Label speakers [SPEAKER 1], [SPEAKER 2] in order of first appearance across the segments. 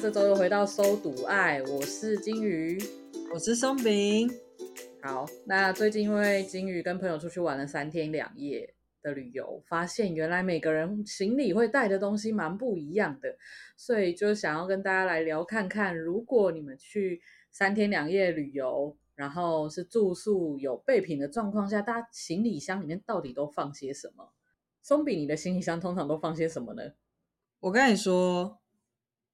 [SPEAKER 1] 这周又回到搜读爱，我是金鱼，
[SPEAKER 2] 我是松饼。
[SPEAKER 1] 好，那最近因为金鱼跟朋友出去玩了三天两夜的旅游，发现原来每个人行李会带的东西蛮不一样的，所以就想要跟大家来聊看看，如果你们去三天两夜旅游，然后是住宿有备品的状况下，大家行李箱里面到底都放些什么？松饼，你的行李箱通常都放些什么呢？
[SPEAKER 2] 我跟你说。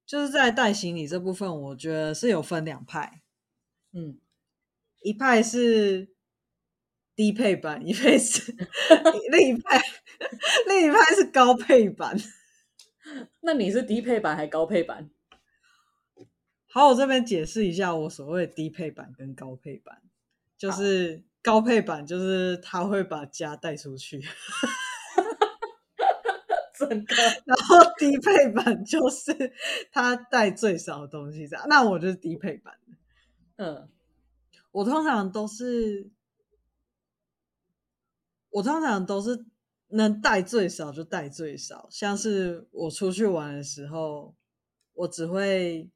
[SPEAKER 2] 就是在带行李这部分，我觉得是有分两派，嗯，一派是低配版，一派是 另一派，另一派是高配版。
[SPEAKER 1] 那你是低配版还是高配版？
[SPEAKER 2] 好，我这边解释一下我所谓低配版跟高配版，就是高配版就是他会把家带出去。
[SPEAKER 1] 整个，
[SPEAKER 2] 然后低配版就是他带最少的东西，这样。那我就是低配版的。嗯，我通常都是，我通常都是能带最少就带最少。像是我出去玩的时候，我只会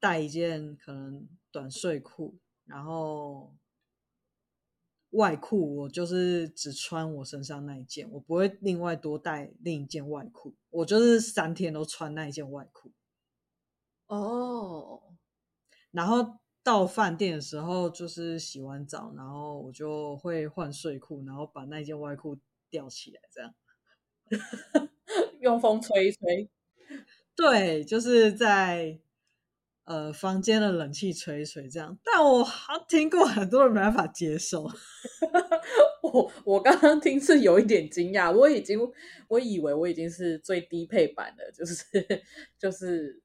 [SPEAKER 2] 带一件可能短睡裤，然后。外裤我就是只穿我身上那一件，我不会另外多带另一件外裤。我就是三天都穿那一件外裤。
[SPEAKER 1] 哦，
[SPEAKER 2] 然后到饭店的时候，就是洗完澡，然后我就会换睡裤，然后把那件外裤吊起来，这样
[SPEAKER 1] 用风吹一吹。
[SPEAKER 2] 对，就是在。呃，房间的冷气吹一吹这样，但我听过很多人没办法接受。
[SPEAKER 1] 我我刚刚听是有一点惊讶，我已经我以为我已经是最低配版的，就是 就是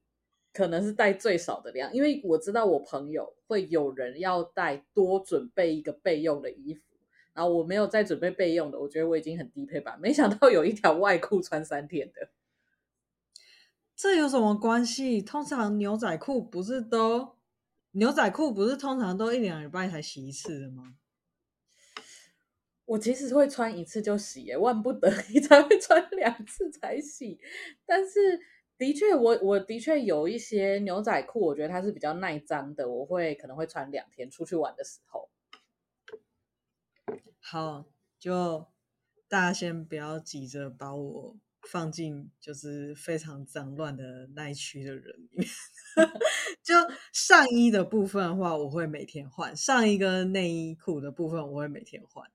[SPEAKER 1] 可能是带最少的量，因为我知道我朋友会有人要带多准备一个备用的衣服，然后我没有再准备备用的，我觉得我已经很低配版，没想到有一条外裤穿三天的。
[SPEAKER 2] 这有什么关系？通常牛仔裤不是都牛仔裤不是通常都一两礼拜才洗一次的吗？
[SPEAKER 1] 我其实会穿一次就洗，耶，万不得 已才会穿两次才洗。但是的确，我我的确有一些牛仔裤，我觉得它是比较耐脏的，我会可能会穿两天出去玩的时候。
[SPEAKER 2] 好，就大家先不要急着把我。放进就是非常脏乱的那一区的人里面，就 上衣的部分的话，我会每天换；上衣跟内衣裤的部分，我会每天换。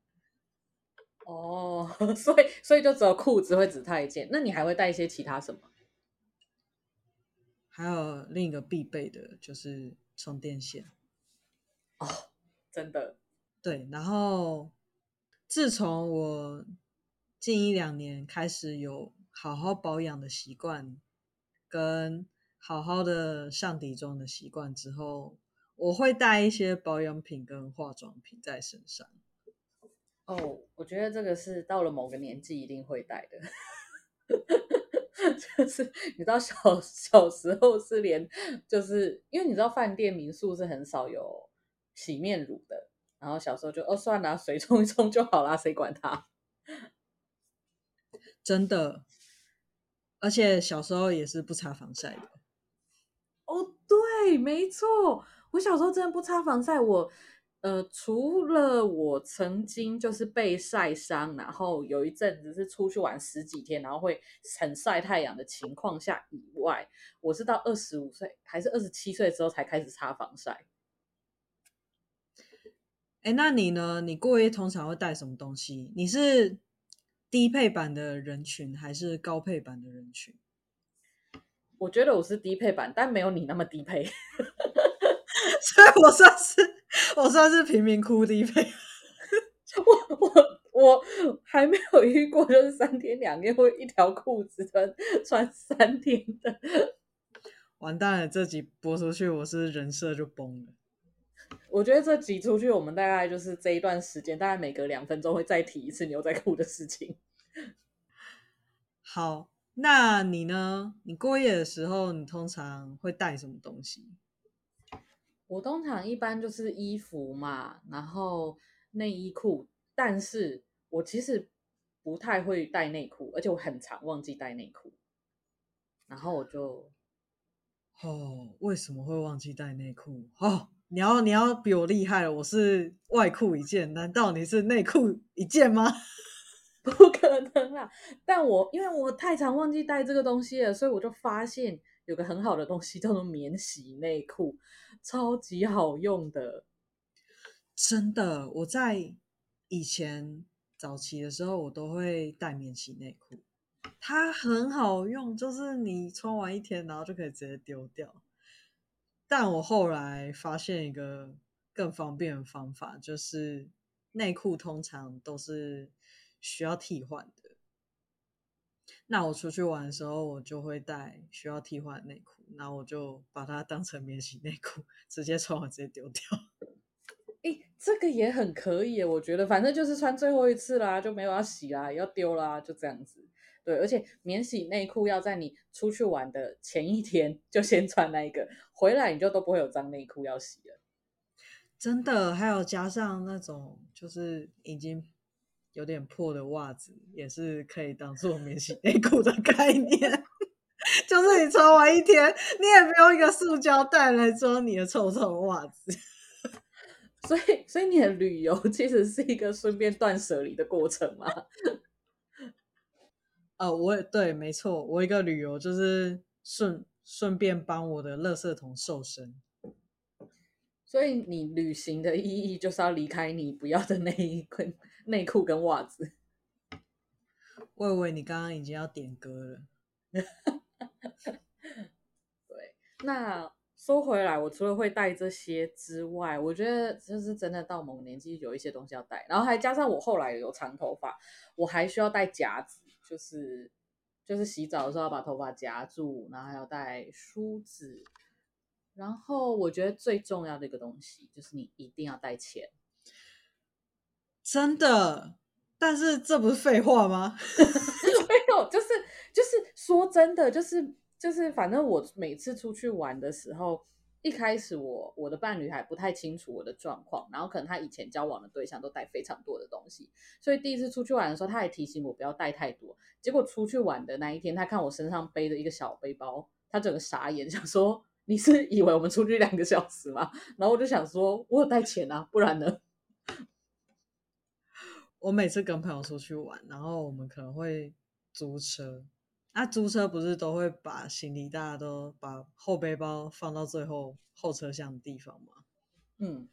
[SPEAKER 1] 哦，所以所以就只有裤子会只带一件，那你还会带一些其他什么？
[SPEAKER 2] 还有另一个必备的就是充电线。
[SPEAKER 1] 哦，真的？
[SPEAKER 2] 对。然后自从我近一两年开始有。好好保养的习惯，跟好好的上底妆的习惯之后，我会带一些保养品跟化妆品在身上。
[SPEAKER 1] 哦，我觉得这个是到了某个年纪一定会带的。就是你知道小小时候是连，就是因为你知道饭店民宿是很少有洗面乳的，然后小时候就哦算了，水 冲一冲就好啦，谁管它？
[SPEAKER 2] 真的。而且小时候也是不擦防晒的。
[SPEAKER 1] 哦，对，没错，我小时候真的不擦防晒。我，呃，除了我曾经就是被晒伤，然后有一阵子是出去玩十几天，然后会很晒太阳的情况下以外，我是到二十五岁还是二十七岁之后才开始擦防晒。
[SPEAKER 2] 哎，那你呢？你过夜通常会带什么东西？你是低配版的人群还是高配版的人群？
[SPEAKER 1] 我觉得我是低配版，但没有你那么低配，
[SPEAKER 2] 所以我算是我算是贫民窟低配。
[SPEAKER 1] 我我我还没有遇过，就是三天两夜会一条裤子穿穿三天的。
[SPEAKER 2] 完蛋了，这集播出去，我是人设就崩了。
[SPEAKER 1] 我觉得这挤出去，我们大概就是这一段时间，大概每隔两分钟会再提一次牛仔裤的事情。
[SPEAKER 2] 好，那你呢？你过夜的时候，你通常会带什么东西？
[SPEAKER 1] 我通常一般就是衣服嘛，然后内衣裤，但是我其实不太会带内裤，而且我很常忘记带内裤，然后我就，
[SPEAKER 2] 哦，为什么会忘记带内裤？哦。你要你要比我厉害了，我是外裤一件，难道你是内裤一件吗？
[SPEAKER 1] 不可能啊！但我因为我太常忘记带这个东西了，所以我就发现有个很好的东西叫做免洗内裤，超级好用的。
[SPEAKER 2] 真的，我在以前早期的时候，我都会带免洗内裤，它很好用，就是你穿完一天，然后就可以直接丢掉。但我后来发现一个更方便的方法，就是内裤通常都是需要替换的。那我出去玩的时候，我就会带需要替换内裤，那我就把它当成免洗内裤，直接穿完直接丢掉。
[SPEAKER 1] 诶，这个也很可以，我觉得反正就是穿最后一次啦，就没有要洗啦，要丢啦，就这样子。对，而且免洗内裤要在你出去玩的前一天就先穿那一个，回来你就都不会有脏内裤要洗了。
[SPEAKER 2] 真的，还有加上那种就是已经有点破的袜子，也是可以当做免洗内裤的概念。就是你穿完一天，你也不用一个塑胶袋来装你的臭臭的袜子。
[SPEAKER 1] 所以，所以你的旅游其实是一个顺便断舍离的过程嘛。
[SPEAKER 2] 哦，我也对，没错，我一个旅游就是顺顺便帮我的垃圾桶瘦身，
[SPEAKER 1] 所以你旅行的意义就是要离开你不要的内衣跟内裤跟袜子。
[SPEAKER 2] 我以为你刚刚已经要点歌了。
[SPEAKER 1] 对，那说回来，我除了会带这些之外，我觉得就是真的到某个年纪有一些东西要带，然后还加上我后来有长头发，我还需要带夹子。就是就是洗澡的时候要把头发夹住，然后还要带梳子，然后我觉得最重要的一个东西就是你一定要带钱，
[SPEAKER 2] 真的？但是这不是废话吗？
[SPEAKER 1] 没有，就是就是说真的，就是就是反正我每次出去玩的时候。一开始我我的伴侣还不太清楚我的状况，然后可能他以前交往的对象都带非常多的东西，所以第一次出去玩的时候，他还提醒我不要带太多。结果出去玩的那一天，他看我身上背着一个小背包，他整个傻眼，想说你是以为我们出去两个小时吗？然后我就想说，我有带钱啊，不然呢？
[SPEAKER 2] 我每次跟朋友出去玩，然后我们可能会租车。那、啊、租车不是都会把行李大家都把后背包放到最后后车厢的地方吗？嗯，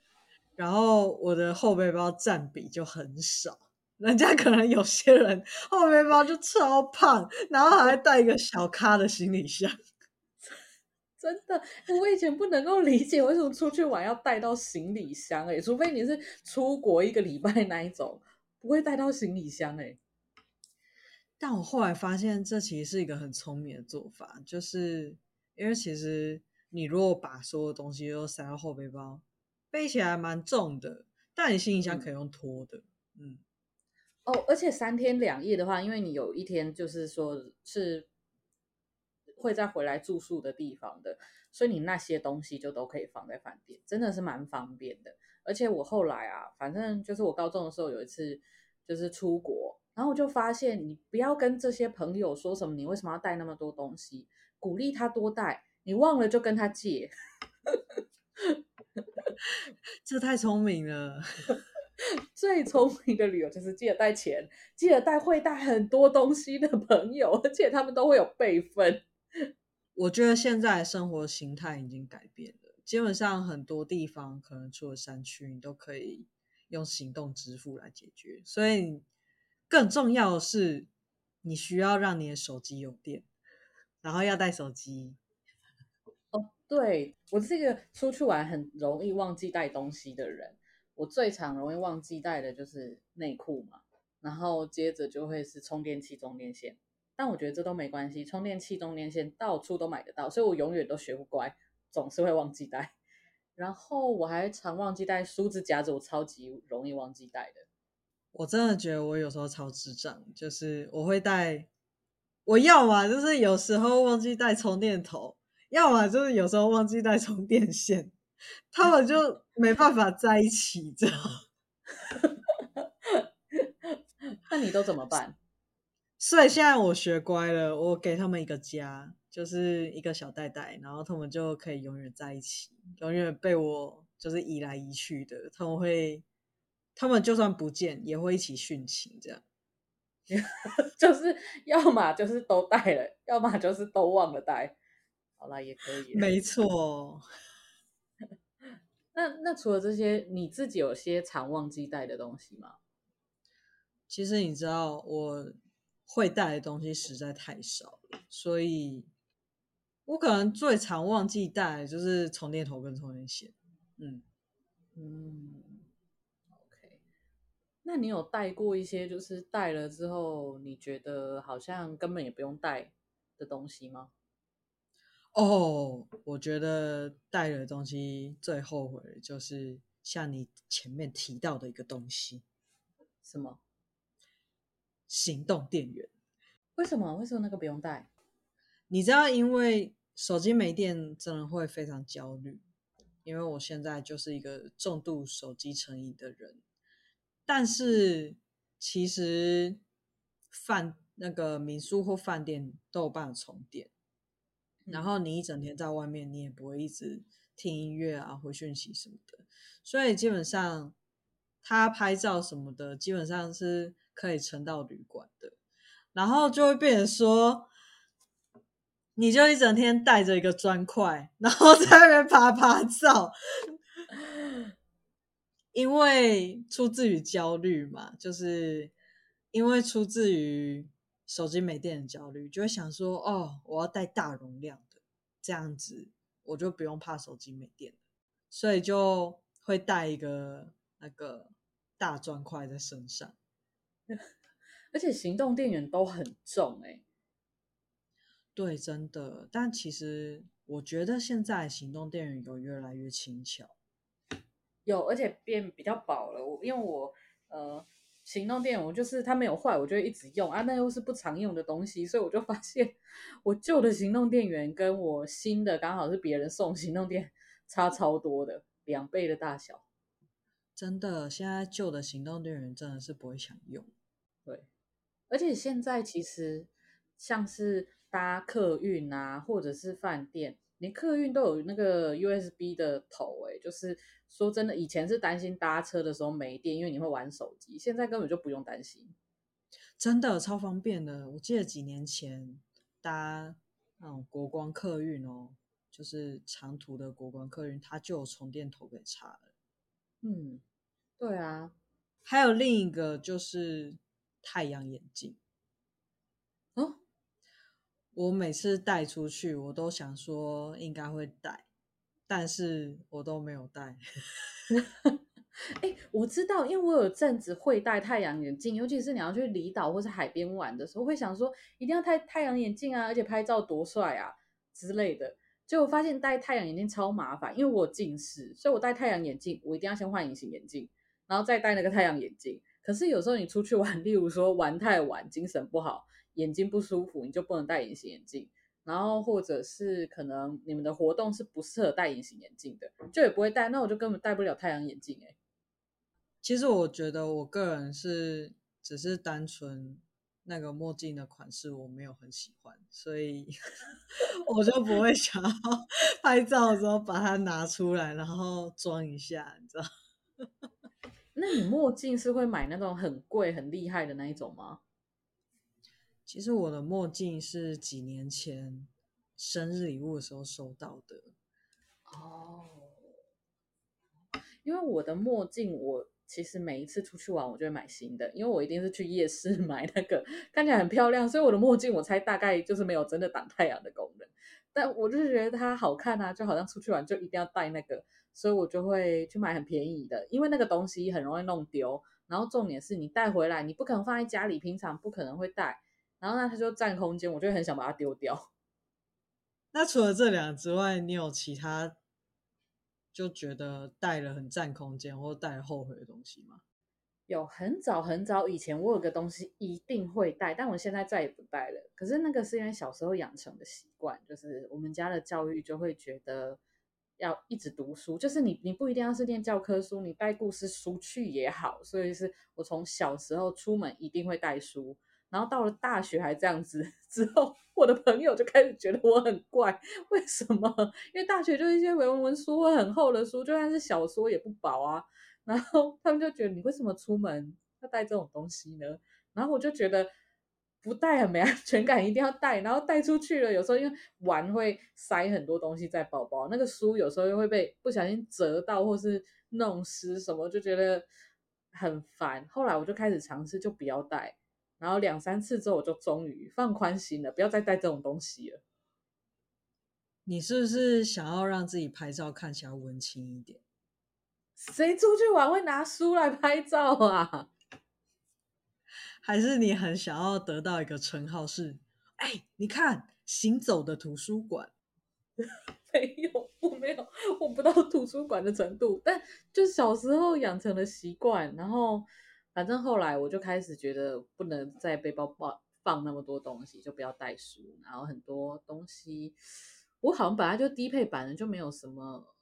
[SPEAKER 2] 然后我的后背包占比就很少，人家可能有些人后背包就超胖，然后还会带一个小咖的行李箱。
[SPEAKER 1] 真的，我以前不能够理解为什么出去玩要带到行李箱，哎，除非你是出国一个礼拜那一种，不会带到行李箱，哎。
[SPEAKER 2] 但我后来发现，这其实是一个很聪明的做法，就是因为其实你如果把所有东西都塞到后背包，背起来蛮重的，但你行李箱可以用拖的，嗯。嗯
[SPEAKER 1] 哦，而且三天两夜的话，因为你有一天就是说是会再回来住宿的地方的，所以你那些东西就都可以放在饭店，真的是蛮方便的。而且我后来啊，反正就是我高中的时候有一次就是出国。然后我就发现，你不要跟这些朋友说什么，你为什么要带那么多东西？鼓励他多带，你忘了就跟他借。
[SPEAKER 2] 这太聪明了。
[SPEAKER 1] 最聪明的理由就是记得带钱，记得带会带很多东西的朋友，而且他们都会有备份。
[SPEAKER 2] 我觉得现在生活形态已经改变了，基本上很多地方可能除了山区，你都可以用行动支付来解决。所以更重要的是，你需要让你的手机有电，然后要带手机。
[SPEAKER 1] 哦，对，我是一个出去玩很容易忘记带东西的人。我最常容易忘记带的就是内裤嘛，然后接着就会是充电器、充电线。但我觉得这都没关系，充电器、充电线到处都买得到，所以我永远都学不乖，总是会忘记带。然后我还常忘记带梳子夹子，我超级容易忘记带的。
[SPEAKER 2] 我真的觉得我有时候超智障，就是我会带，我要么就是有时候忘记带充电头，要么就是有时候忘记带充电线，他们就没办法在一起，知道。
[SPEAKER 1] 那你都怎么办？
[SPEAKER 2] 所以现在我学乖了，我给他们一个家，就是一个小袋袋，然后他们就可以永远在一起，永远被我就是移来移去的，他们会。他们就算不见，也会一起殉情，这样，
[SPEAKER 1] 就是要么就是都带了，要么就是都忘了带。好啦，也可以。
[SPEAKER 2] 没错。
[SPEAKER 1] 那那除了这些，你自己有些常忘记带的东西吗？
[SPEAKER 2] 其实你知道，我会带的东西实在太少了，所以我可能最常忘记带的就是充电头跟充电线。嗯嗯。
[SPEAKER 1] 那你有带过一些，就是带了之后你觉得好像根本也不用带的东西吗？
[SPEAKER 2] 哦，我觉得带了东西最后悔的就是像你前面提到的一个东西，
[SPEAKER 1] 什么？
[SPEAKER 2] 行动电源。
[SPEAKER 1] 为什么？为什么那个不用带？
[SPEAKER 2] 你知道，因为手机没电真的会非常焦虑，因为我现在就是一个重度手机成瘾的人。但是其实饭那个民宿或饭店都有办法充电，然后你一整天在外面，你也不会一直听音乐啊、回讯息什么的，所以基本上他拍照什么的，基本上是可以撑到旅馆的，然后就会变成说，你就一整天带着一个砖块，然后在那边拍拍照。因为出自于焦虑嘛，就是因为出自于手机没电的焦虑，就会想说，哦，我要带大容量的，这样子我就不用怕手机没电了，所以就会带一个那个大砖块在身上，
[SPEAKER 1] 而且行动电源都很重哎、欸，
[SPEAKER 2] 对，真的，但其实我觉得现在行动电源有越来越轻巧。
[SPEAKER 1] 有，而且变比较薄了。我因为我呃，行动电源我就是它没有坏，我就一直用啊。那又是不常用的东西，所以我就发现我旧的行动电源跟我新的刚好是别人送行动电差超多的，两倍的大小。
[SPEAKER 2] 真的，现在旧的行动电源真的是不会想用。
[SPEAKER 1] 对，而且现在其实像是搭客运啊，或者是饭店。连客运都有那个 USB 的头诶，就是说真的，以前是担心搭车的时候没电，因为你会玩手机，现在根本就不用担心，
[SPEAKER 2] 真的超方便的。我记得几年前搭那种国光客运哦，就是长途的国光客运，它就有充电头给插了。
[SPEAKER 1] 嗯，对啊，
[SPEAKER 2] 还有另一个就是太阳眼镜。我每次带出去，我都想说应该会带，但是我都没有带。
[SPEAKER 1] 哎、欸，我知道，因为我有阵子会戴太阳眼镜，尤其是你要去离岛或是海边玩的时候，会想说一定要戴太阳眼镜啊，而且拍照多帅啊之类的。结果发现戴太阳眼镜超麻烦，因为我近视，所以我戴太阳眼镜，我一定要先换隐形眼镜，然后再戴那个太阳眼镜。可是有时候你出去玩，例如说玩太晚，精神不好。眼睛不舒服，你就不能戴隐形眼镜。然后或者是可能你们的活动是不适合戴隐形眼镜的，就也不会戴。那我就根本戴不了太阳眼镜哎。
[SPEAKER 2] 其实我觉得我个人是只是单纯那个墨镜的款式我没有很喜欢，所以 我就不会想要 拍照的时候把它拿出来然后装一下，你知道？
[SPEAKER 1] 那你墨镜是会买那种很贵很厉害的那一种吗？
[SPEAKER 2] 其实我的墨镜是几年前生日礼物的时候收到的。
[SPEAKER 1] 哦，因为我的墨镜我其实每一次出去玩，我就会买新的，因为我一定是去夜市 买那个看起来很漂亮，所以我的墨镜我猜大概就是没有真的挡太阳的功能，但我就是觉得它好看啊，就好像出去玩就一定要戴那个，所以我就会去买很便宜的，因为那个东西很容易弄丢，然后重点是你带回来，你不可能放在家里，平常不可能会带，然后呢它就占空间，我就很想把它丢掉。
[SPEAKER 2] 那除了这两之外，你有其他？就觉得带了很占空间，或带了后悔的东西吗？
[SPEAKER 1] 有，很早很早以前，我有个东西一定会带，但我现在再也不带了。可是那个是因为小时候养成的习惯，就是我们家的教育就会觉得要一直读书，就是你你不一定要是念教科书，你带故事书去也好。所以是我从小时候出门一定会带书。然后到了大学还这样子之后，我的朋友就开始觉得我很怪，为什么？因为大学就一些文文书会，很厚的书，就算是小说也不薄啊。然后他们就觉得你为什么出门要带这种东西呢？然后我就觉得不带很没安全感，一定要带。然后带出去了，有时候因为玩会塞很多东西在包包，那个书有时候又会被不小心折到或是弄湿什么，就觉得很烦。后来我就开始尝试，就不要带。然后两三次之后，我就终于放宽心了，不要再带这种东西了。
[SPEAKER 2] 你是不是想要让自己拍照看起来文青一点？
[SPEAKER 1] 谁出去玩会拿书来拍照啊？
[SPEAKER 2] 还是你很想要得到一个称号是？哎，你看，行走的图书馆。
[SPEAKER 1] 没有，我没有，我不到图书馆的程度，但就小时候养成了习惯，然后。反正后来我就开始觉得不能在背包放放那么多东西，就不要带书。然后很多东西，我好像本来就低配版的，就没有什么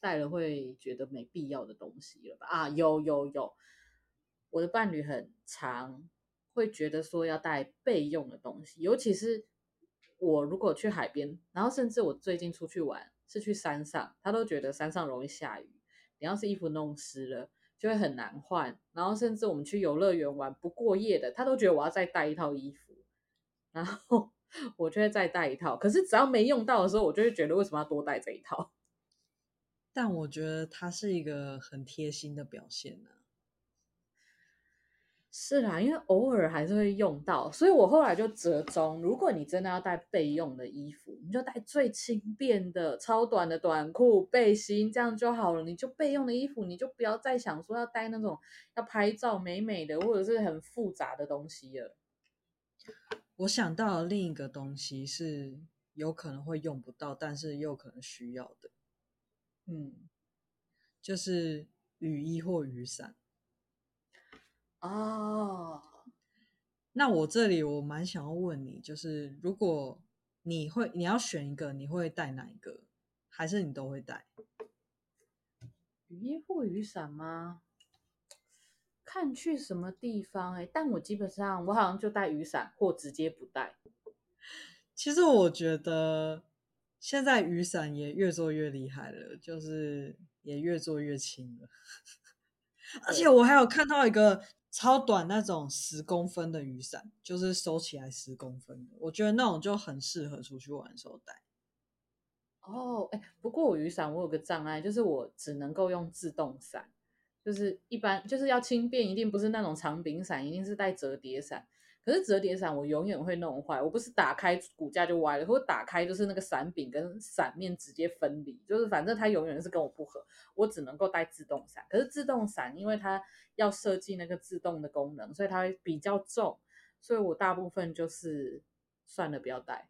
[SPEAKER 1] 带了会觉得没必要的东西了吧？啊，有有有，我的伴侣很长会觉得说要带备用的东西，尤其是我如果去海边，然后甚至我最近出去玩是去山上，他都觉得山上容易下雨，你要是衣服弄湿了。就会很难换，然后甚至我们去游乐园玩不过夜的，他都觉得我要再带一套衣服，然后我就会再带一套。可是只要没用到的时候，我就会觉得为什么要多带这一套？
[SPEAKER 2] 但我觉得他是一个很贴心的表现呢、
[SPEAKER 1] 是啦，因为偶尔还是会用到，所以我后来就折中。如果你真的要带备用的衣服，你就带最轻便的、超短的短裤、背心，这样就好了。你就备用的衣服，你就不要再想说要带那种要拍照美美的，或者是很复杂的东西了。
[SPEAKER 2] 我想到了另一个东西是有可能会用不到，但是又可能需要的，嗯，就是雨衣或雨伞。
[SPEAKER 1] 哦，
[SPEAKER 2] 那我这里我蛮想要问你，就是如果你会你要选一个，你会带哪一个？还是你都会带？
[SPEAKER 1] 雨衣或雨伞吗？看去什么地方哎、欸，但我基本上我好像就带雨伞，或直接不带。
[SPEAKER 2] 其实我觉得现在雨伞也越做越厉害了，就是也越做越轻了，而且我还有看到一个。超短那种十公分的雨伞，就是收起来十公分的，我觉得那种就很适合出去玩的时候带。
[SPEAKER 1] 哦，哎，不过我雨伞我有个障碍，就是我只能够用自动伞，就是一般就是要轻便，一定不是那种长柄伞，一定是带折叠伞。可是折叠伞我永远会弄坏，我不是打开骨架就歪了，或打开就是那个伞柄跟伞面直接分离，就是反正它永远是跟我不合，我只能够带自动伞。可是自动伞因为它要设计那个自动的功能，所以它会比较重，所以我大部分就是算了，不要带。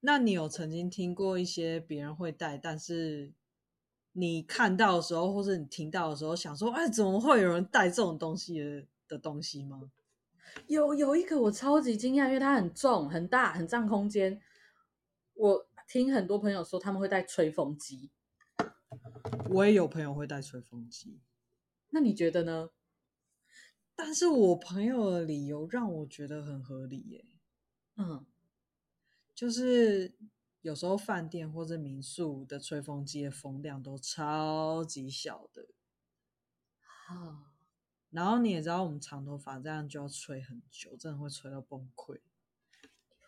[SPEAKER 2] 那你有曾经听过一些别人会带，但是你看到的时候，或者你听到的时候，想说，哎，怎么会有人带这种东西的？的东西吗？
[SPEAKER 1] 有有一个我超级惊讶，因为它很重、很大、很占空间。我听很多朋友说他们会带吹风机，
[SPEAKER 2] 我也有朋友会带吹风机。
[SPEAKER 1] 那你觉得呢？
[SPEAKER 2] 但是我朋友的理由让我觉得很合理耶。
[SPEAKER 1] 嗯，
[SPEAKER 2] 就是有时候饭店或者民宿的吹风机的风量都超级小的。
[SPEAKER 1] 好。
[SPEAKER 2] 然后你也知道，我们长头发这样就要吹很久，真的会吹到崩溃。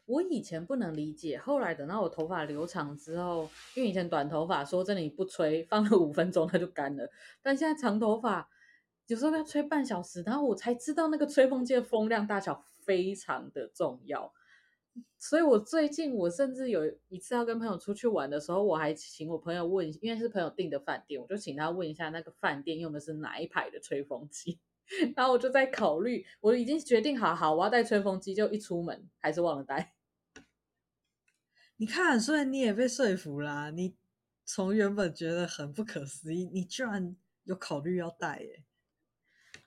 [SPEAKER 1] 我以前不能理解，后来等到我头发留长之后，因为以前短头发，说真的你不吹，放了五分钟它就干了。但现在长头发，有时候要吹半小时，然后我才知道那个吹风机的风量大小非常的重要。所以我最近我甚至有一次要跟朋友出去玩的时候，我还请我朋友问，因为是朋友订的饭店，我就请他问一下那个饭店用的是哪一排的吹风机。然后我就在考虑，我已经决定好好我要带吹风机，就一出门还是忘了带。
[SPEAKER 2] 你看，所以你也被说服啦。你从原本觉得很不可思议，你居然有考虑要带耶。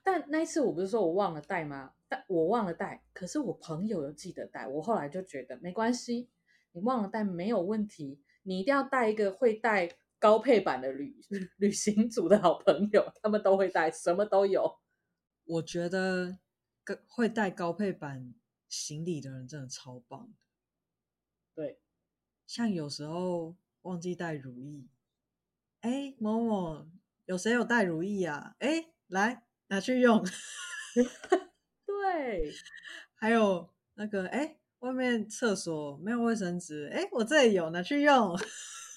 [SPEAKER 1] 但那一次我不是说我忘了带吗？但我忘了带，可是我朋友有记得带。我后来就觉得没关系，你忘了带没有问题。你一定要带一个会带高配版的旅 旅行组的好朋友，他们都会带，什么都有。
[SPEAKER 2] 我觉得会带高配版行李的人真的超棒。
[SPEAKER 1] 对，
[SPEAKER 2] 像有时候忘记带如意，哎，某某，有谁有带如意啊？哎，来拿去用。
[SPEAKER 1] 对，
[SPEAKER 2] 还有那个，哎，外面厕所没有卫生纸，哎，我这里有，拿去用。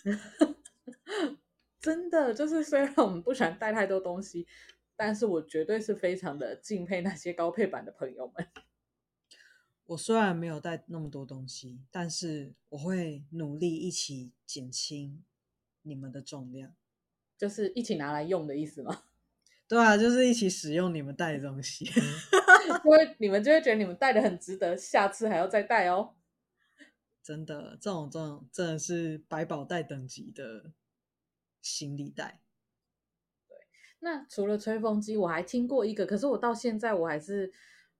[SPEAKER 1] 真的，就是虽然我们不喜欢带太多东西，但是我绝对是非常的敬佩那些高配版的朋友们。
[SPEAKER 2] 我虽然没有带那么多东西，但是我会努力一起减轻你们的重量，
[SPEAKER 1] 就是一起拿来用的意思吗？
[SPEAKER 2] 对啊，就是一起使用你们带的东西，
[SPEAKER 1] 因为你们就会觉得你们带的很值得，下次还要再带哦。
[SPEAKER 2] 真的，这种这种真的是百宝袋等级的行李袋。
[SPEAKER 1] 那除了吹风机，我还听过一个，可是我到现在我还是。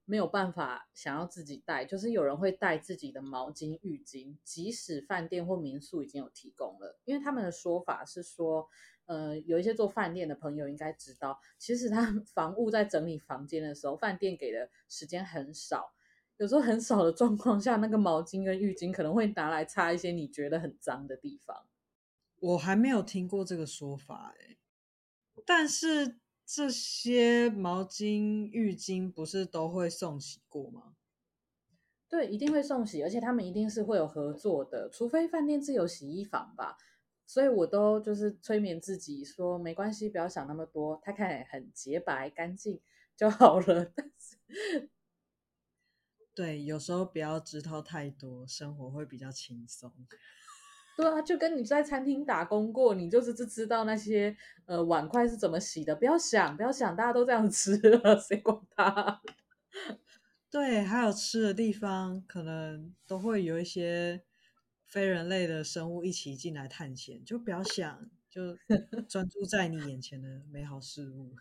[SPEAKER 1] 没有办法想要自己带，就是有人会带自己的毛巾、浴巾，即使饭店或民宿已经有提供了，因为他们的说法是说，呃，有一些做饭店的朋友应该知道，其实他 房务在整理房间的时候，饭店给的时间很少，有时候很少的状况下，那个毛巾跟浴巾可能会拿来擦一些你觉得很脏的地方。
[SPEAKER 2] 我还没有听过这个说法欸，但是。这些毛巾、浴巾不是都会送洗过吗？
[SPEAKER 1] 对，一定会送洗，而且他们一定是会有合作的，除非饭店自有洗衣房吧。所以我都就是催眠自己说，没关系，不要想那么多，它看起来很洁白干净就好了。但是，
[SPEAKER 2] 对，有时候不要知道太多，生活会比较轻松。
[SPEAKER 1] 对啊，就跟你在餐厅打工过，你就是只知道那些呃碗筷是怎么洗的。不要想，不要想，大家都这样吃了，谁管他？
[SPEAKER 2] 对，还有吃的地方，可能都会有一些非人类的生物一起进来探险。就不要想，就专注在你眼前的美好事物。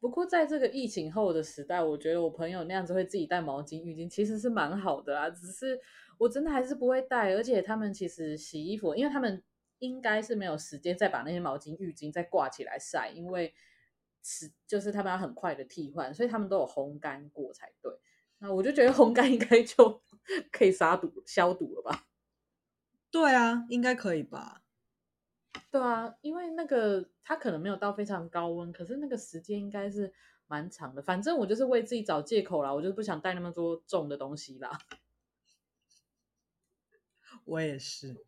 [SPEAKER 1] 不过，在这个疫情后的时代，我觉得我朋友那样子会自己带毛巾、浴巾，其实是蛮好的啦。只是。我真的还是不会带，而且他们其实洗衣服，因为他们应该是没有时间再把那些毛巾、浴巾再挂起来晒，因为是就是他们要很快的替换，所以他们都有烘干过才对。那我就觉得烘干应该就 可以杀毒消毒了吧？
[SPEAKER 2] 对啊，应该可以吧？
[SPEAKER 1] 对啊，因为那个它可能没有到非常高温，可是那个时间应该是蛮长的。反正我就是为自己找借口啦，我就是不想带那么多重的东西啦。
[SPEAKER 2] 我也是。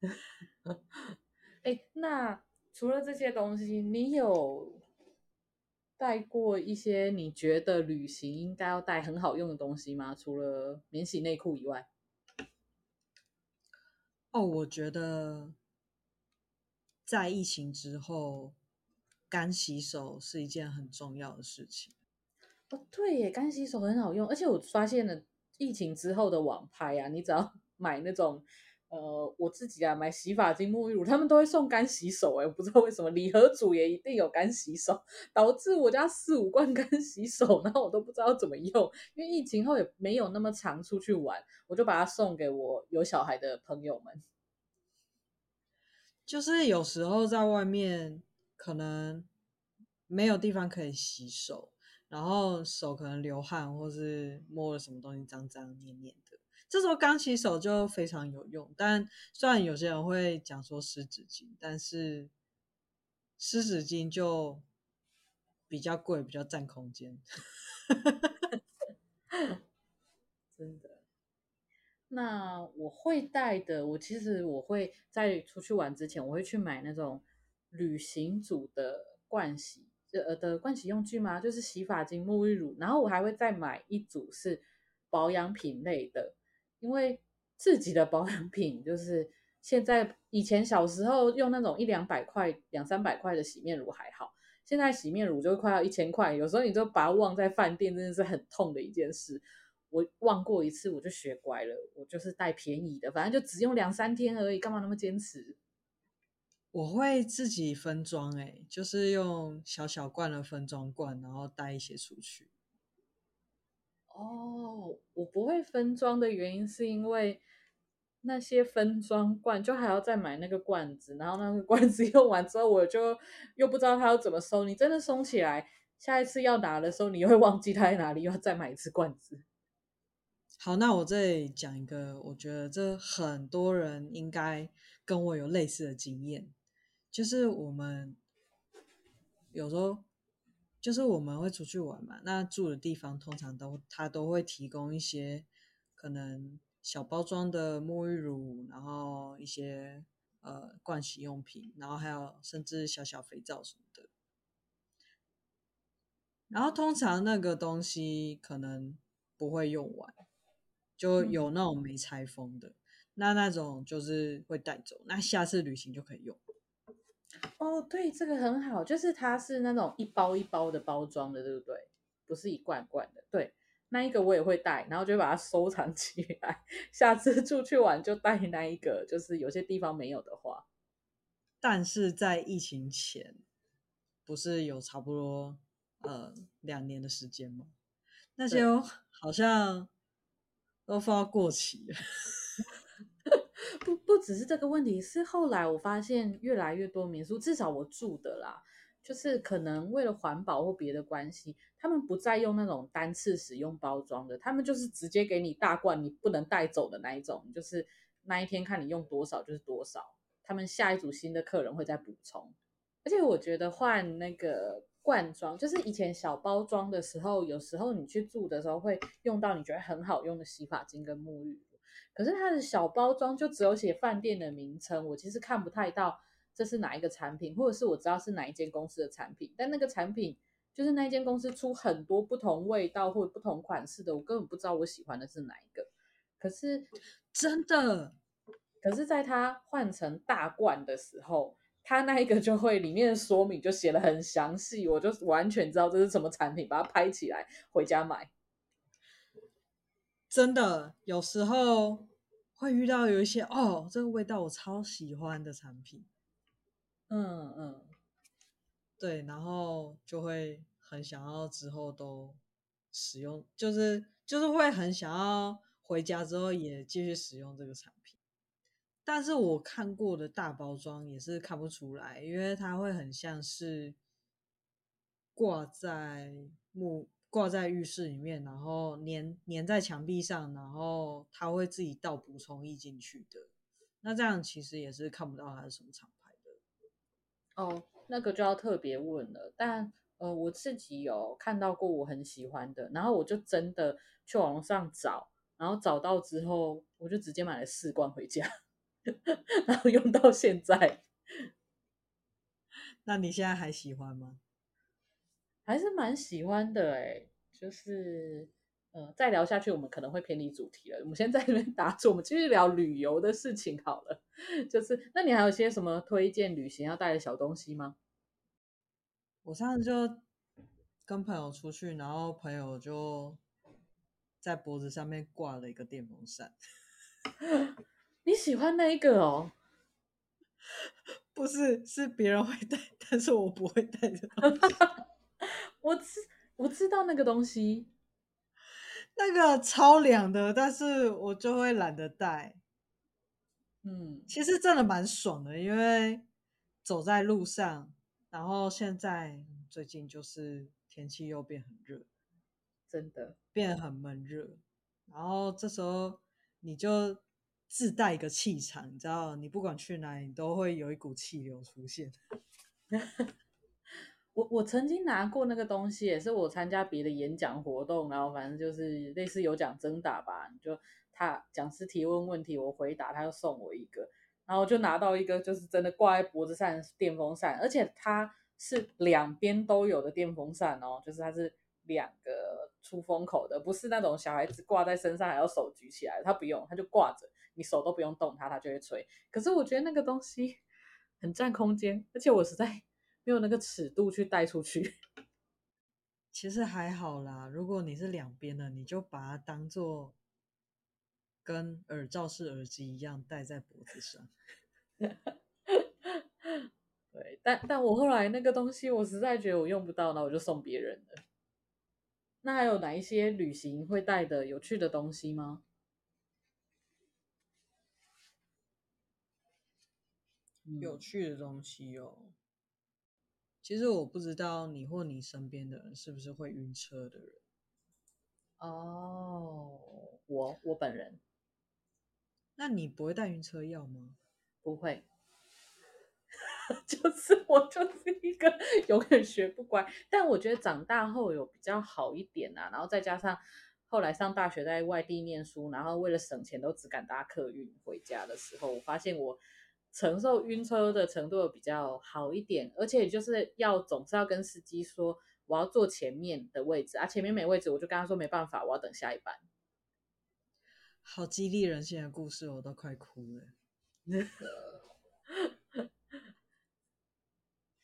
[SPEAKER 1] 哎，那除了这些东西，你有带过一些你觉得旅行应该要带很好用的东西吗？除了免洗内裤以外？
[SPEAKER 2] 哦，我觉得在疫情之后，干洗手是一件很重要的事情。
[SPEAKER 1] 哦，对耶，干洗手很好用，而且我发现了疫情之后的网拍啊，你只要。买那种，呃，我自己啊，买洗发精、沐浴乳，他们都会送干洗手，哎，我不知道为什么礼盒组也一定有干洗手，导致我家四五罐干洗手，然后我都不知道怎么用，因为疫情后也没有那么常出去玩，我就把它送给我有小孩的朋友们。
[SPEAKER 2] 就是有时候在外面可能没有地方可以洗手，然后手可能流汗，或是摸了什么东西脏脏黏黏的。这时候干洗手就非常有用，但虽然有些人会讲说湿纸巾，但是湿纸巾就比较贵，比较占空间。
[SPEAKER 1] 真的。那我会带的，我其实我会在出去玩之前，我会去买那种旅行组的盥洗，呃的盥洗用具吗？就是洗发精、沐浴乳，然后我还会再买一组是保养品类的，因为自己的保养品就是现在以前小时候用那种一两百块、两三百块的洗面乳还好，现在洗面乳就快要一千块，有时候你就把它忘在饭店，真的是很痛的一件事。我忘过一次，我就学乖了。我就是带便宜的，反正就只用两三天而已，干嘛那么坚持？
[SPEAKER 2] 我会自己分装，哎，就是用小小罐的分装罐，然后带一些出去。
[SPEAKER 1] 哦，我不会分装的原因是因为那些分装罐就还要再买那个罐子，然后那个罐子 用完之后，我就又不知道它要怎么收。你真的收起来，下一次要拿的时候，你又会忘记它在哪里，又要再买一次罐子。
[SPEAKER 2] 好，那我这里讲一个，我觉得这很多人应该跟我有类似的经验，就是我们有时候就是我们会出去玩嘛，那住的地方通常都他都会提供一些可能小包装的沐浴乳，然后一些呃盥洗用品，然后还有甚至小小肥皂什么的，然后通常那个东西可能不会用完。就有那种没拆封的，嗯、那那种就是会带走，那下次旅行就可以用。
[SPEAKER 1] 哦，对，这个很好，就是它是那种一包一包的包装的，对不对？不是一罐罐的。对，那一个我也会带，然后就把它收藏 起来，下次出去玩就带那一个，就是有些地方没有的话。
[SPEAKER 2] 但是在疫情前，不是有差不多呃两年的时间吗？那些好像。都放到过期了，
[SPEAKER 1] 不不只是这个问题，是后来我发现越来越多民宿，至少我住的啦，就是可能为了环保或别的关系，他们不再用那种单次使用包装的，他们就是直接给你大罐，你不能带走的那一种，就是那一天看你用多少就是多少，他们下一组新的客人会再补充，而且我觉得换那个。罐装就是以前小包装的时候，有时候你去住的时候会用到你觉得很好用的洗发精跟沐浴露，可是它的小包装就只有写饭店的名称，我其实看不太到这是哪一个产品，或者是我知道是哪一间公司的产品，但那个产品就是那间公司出很多不同味道或者不同款式的，我根本不知道我喜欢的是哪一个。可是
[SPEAKER 2] 真的，
[SPEAKER 1] 可是在它换成大罐的时候。他那一个就会里面的说明就写的很详细，我就完全知道这是什么产品，把它拍起来回家买。
[SPEAKER 2] 真的，有时候会遇到有一些哦，这个味道我超喜欢的产品。
[SPEAKER 1] 嗯嗯，
[SPEAKER 2] 对，然后就会很想要之后都使用，就是就是会很想要回家之后也继续使用这个产品。但是我看过的大包装也是看不出来，因为它会很像是挂在木挂在浴室里面，然后粘粘在墙壁上，然后它会自己倒补充液进去的。那这样其实也是看不到它是什么厂牌的。
[SPEAKER 1] 哦，那个就要特别问了。但呃，我自己有看到过我很喜欢的，然后我就真的去网上找，然后找到之后，我就直接买了四罐回家。然后用到现在，
[SPEAKER 2] 那你现在还喜欢吗？
[SPEAKER 1] 还是蛮喜欢的哎，就是呃，再聊下去我们可能会偏离主题了。我们先在这边打住，我们继续聊旅游的事情好了。就是，那你还有些什么推荐旅行要带的小东西吗？
[SPEAKER 2] 我上次就跟朋友出去，然后朋友就在脖子上面挂了一个电风扇。
[SPEAKER 1] 你喜欢那一个哦？
[SPEAKER 2] 不是，是别人会带，但是我不会带的。
[SPEAKER 1] 我知我知道那个东西，
[SPEAKER 2] 那个超凉的，但是我就会懒得带。
[SPEAKER 1] 嗯，
[SPEAKER 2] 其实真的蛮爽的，因为走在路上，然后现在最近就是天气又变很热，
[SPEAKER 1] 真的
[SPEAKER 2] 变得很闷热，然后这时候你就。自带一个气场，你知道，你不管去哪里，你都会有一股气流出现。
[SPEAKER 1] 我我曾经拿过那个东西，也是我参加别的演讲活动，然后反正就是类似有奖征答吧，就他讲师提问问题，我回答，他就送我一个，然后就拿到一个就是真的挂在脖子上的电风扇，而且它是两边都有的电风扇哦，就是它是两个出风口的，不是那种小孩子挂在身上还要手举起来，它不用，它就挂着，你手都不用动它，它就会吹。可是我觉得那个东西很占空间，而且我实在。没有那个尺度去带出去，
[SPEAKER 2] 其实还好啦。如果你是两边的，你就把它当做跟耳罩式耳机一样戴在脖子上。
[SPEAKER 1] 对，但但我后来那个东西，我实在觉得我用不到，那我就送别人了。那还有哪一些旅行会带的有趣的东西吗？
[SPEAKER 2] 有趣的东西哦。其实我不知道你或你身边的人是不是会晕车的人。
[SPEAKER 1] 哦，我我本人。
[SPEAKER 2] 那你不会带晕车药吗？
[SPEAKER 1] 不会，就是我就是一个 永远学不乖。但我觉得长大后有比较好一点啊，然后再加上后来上大学在外地念书，然后为了省钱都只敢搭客运回家的时候，我发现我。承受晕车的程度比较好一点，而且就是要总是要跟司机说我要坐前面的位置啊，前面没位置，我就跟他说没办法，我要等下一班。
[SPEAKER 2] 好激励人心的故事，我都快哭了。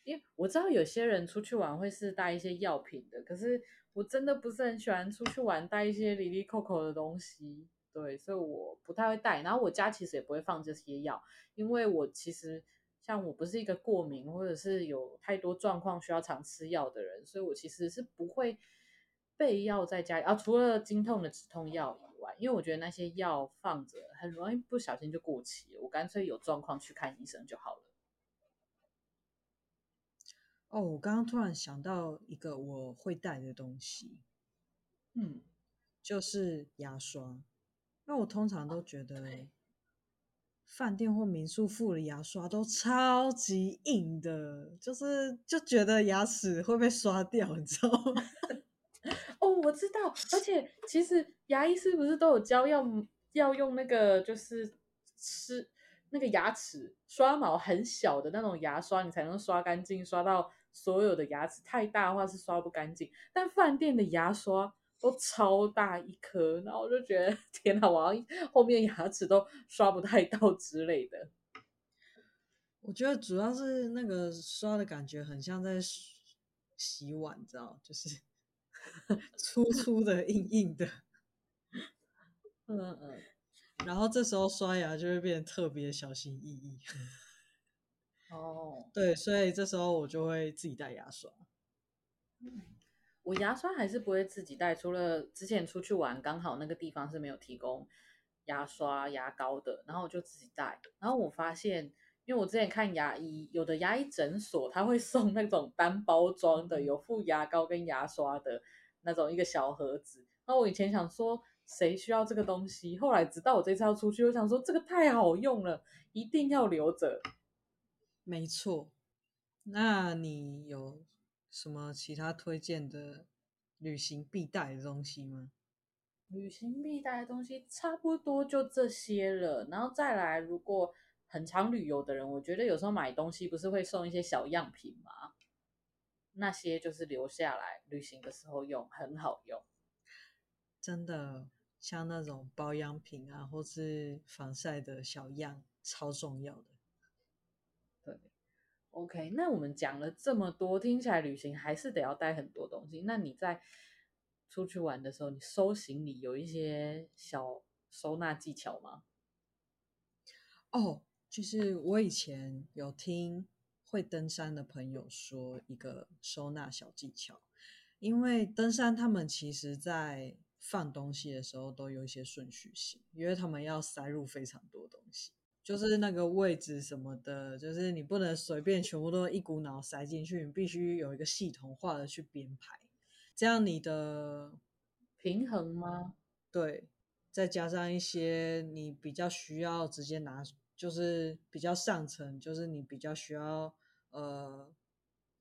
[SPEAKER 1] 因为我知道有些人出去玩会是带一些药品的，可是我真的不是很喜欢出去玩带一些里里扣扣的东西。对，所以我不太会带，然后我家其实也不会放这些药，因为我其实像我不是一个过敏或者是有太多状况需要常吃药的人，所以我其实是不会备药在家里啊，除了经痛的止痛药以外，因为我觉得那些药放着很容易不小心就过期，我干脆有状况去看医生就好了。
[SPEAKER 2] 哦，我刚刚突然想到一个我会带的东西，
[SPEAKER 1] 嗯，
[SPEAKER 2] 就是牙刷。那我通常都觉得，饭店或民宿附的牙刷都超级硬的，就是就觉得牙齿会被刷掉，你知道吗？
[SPEAKER 1] 哦，我知道，而且其实牙医是不是都有教要要用那个就是吃那个牙齿刷毛很小的那种牙刷，你才能刷干净，刷到所有的牙齿，太大的话是刷不干净。但饭店的牙刷。都超大一颗，然后我就觉得 天哪，我要后面牙齿都刷不太到之类的。
[SPEAKER 2] 我觉得主要是那个刷的感觉很像在洗碗，你知道，就是 粗 粗的、硬硬的。
[SPEAKER 1] 嗯嗯。
[SPEAKER 2] 然后这时候刷牙就会变得特别小心翼翼。
[SPEAKER 1] 哦。
[SPEAKER 2] 对，所以这时候我就会自己带牙刷。
[SPEAKER 1] 我牙刷还是不会自己带，除了之前出去玩，刚好那个地方是没有提供牙刷、牙膏的，然后我就自己带。然后我发现，因为我之前看牙医，有的牙医诊所他会送那种单包装的，有附牙膏跟牙刷的那种一个小盒子。那我以前想说，谁需要这个东西？后来直到我这次要出去，我想说这个太好用了，一定要留着。
[SPEAKER 2] 没错，那你有？什么其他推荐的旅行必带的东西吗？
[SPEAKER 1] 旅行必带的东西差不多就这些了，然后再来，如果很常旅游的人，我觉得有时候买东西不是会送一些小样品吗？那些就是留下来旅行的时候用，很好用。
[SPEAKER 2] 真的，像那种保养品啊，或是防晒的小样，超重要的。
[SPEAKER 1] OK，那我们讲了这么多，听起来旅行还是得要带很多东西。那你在出去玩的时候，你收行李有一些小收纳技巧吗？
[SPEAKER 2] 哦，就是我以前有听会登山的朋友说一个收纳小技巧，因为登山他们其实在放东西的时候都有一些顺序性，因为他们要塞入非常多东西。就是那个位置什么的，就是你不能随便全部都一股脑塞进去，你必须有一个系统化的去编排，这样你的
[SPEAKER 1] 平衡吗？
[SPEAKER 2] 对，再加上一些你比较需要直接拿，就是比较上层，就是你比较需要呃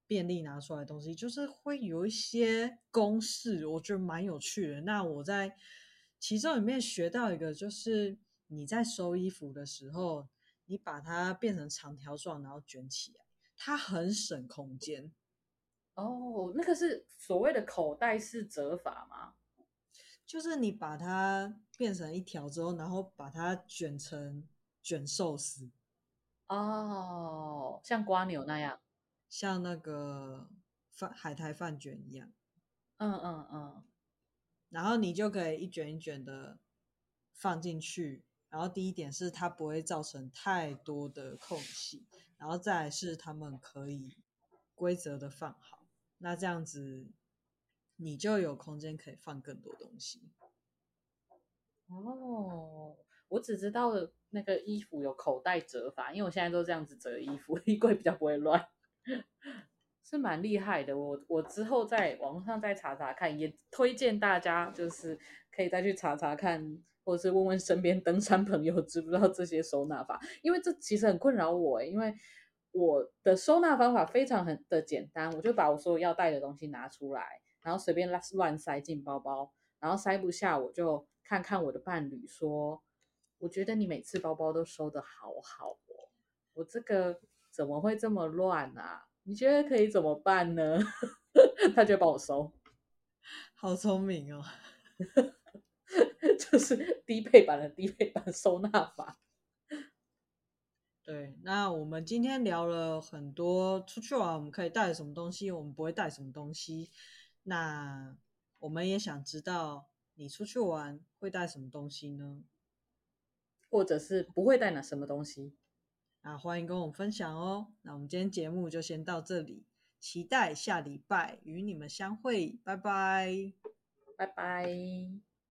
[SPEAKER 2] 便利拿出来的东西，就是会有一些公式，我觉得蛮有趣的。那我在其中里面学到一个，就是你在收衣服的时候，你把它变成长条状，然后卷起来，它很省空间。
[SPEAKER 1] 哦，那个是所谓的口袋式折法吗？
[SPEAKER 2] 就是你把它变成一条之后，然后把它卷成卷寿司。
[SPEAKER 1] 哦，像瓜牛那样，
[SPEAKER 2] 像那个饭海苔饭卷一样。
[SPEAKER 1] 嗯嗯嗯。
[SPEAKER 2] 然后你就可以一卷一卷的放进去。然后第一点是它不会造成太多的空隙，然后再来是他们可以规则的放好。那这样子，你就有空间可以放更多东西。
[SPEAKER 1] 哦，我只知道那个衣服有口袋折法，因为我现在都这样子折衣服，衣柜比较不会乱，是蛮厉害的。我我之后在网上再查查看，也推荐大家就是可以再去查查看，或者是问问身边登山朋友知不知道这些收纳法，因为这其实很困扰我，因为。我的收纳方法非常很的简单，我就把我所有要带的东西拿出来，然后随便乱乱塞进包包，然后塞不下我就看看我的伴侣说，我觉得你每次包包都收得好好哦，我这个怎么会这么乱啊？你觉得可以怎么办呢？他就帮我收，
[SPEAKER 2] 好聪明哦，
[SPEAKER 1] 就是低配版的低配版收纳法。
[SPEAKER 2] 对，那我们今天聊了很多出去玩我们可以带什么东西，我们不会带什么东西。那我们也想知道你出去玩会带什么东西呢？
[SPEAKER 1] 或者是不会带哪什么东西？
[SPEAKER 2] 那欢迎跟我们分享哦。那我们今天节目就先到这里，期待下礼拜与你们相会，拜拜，
[SPEAKER 1] 拜拜。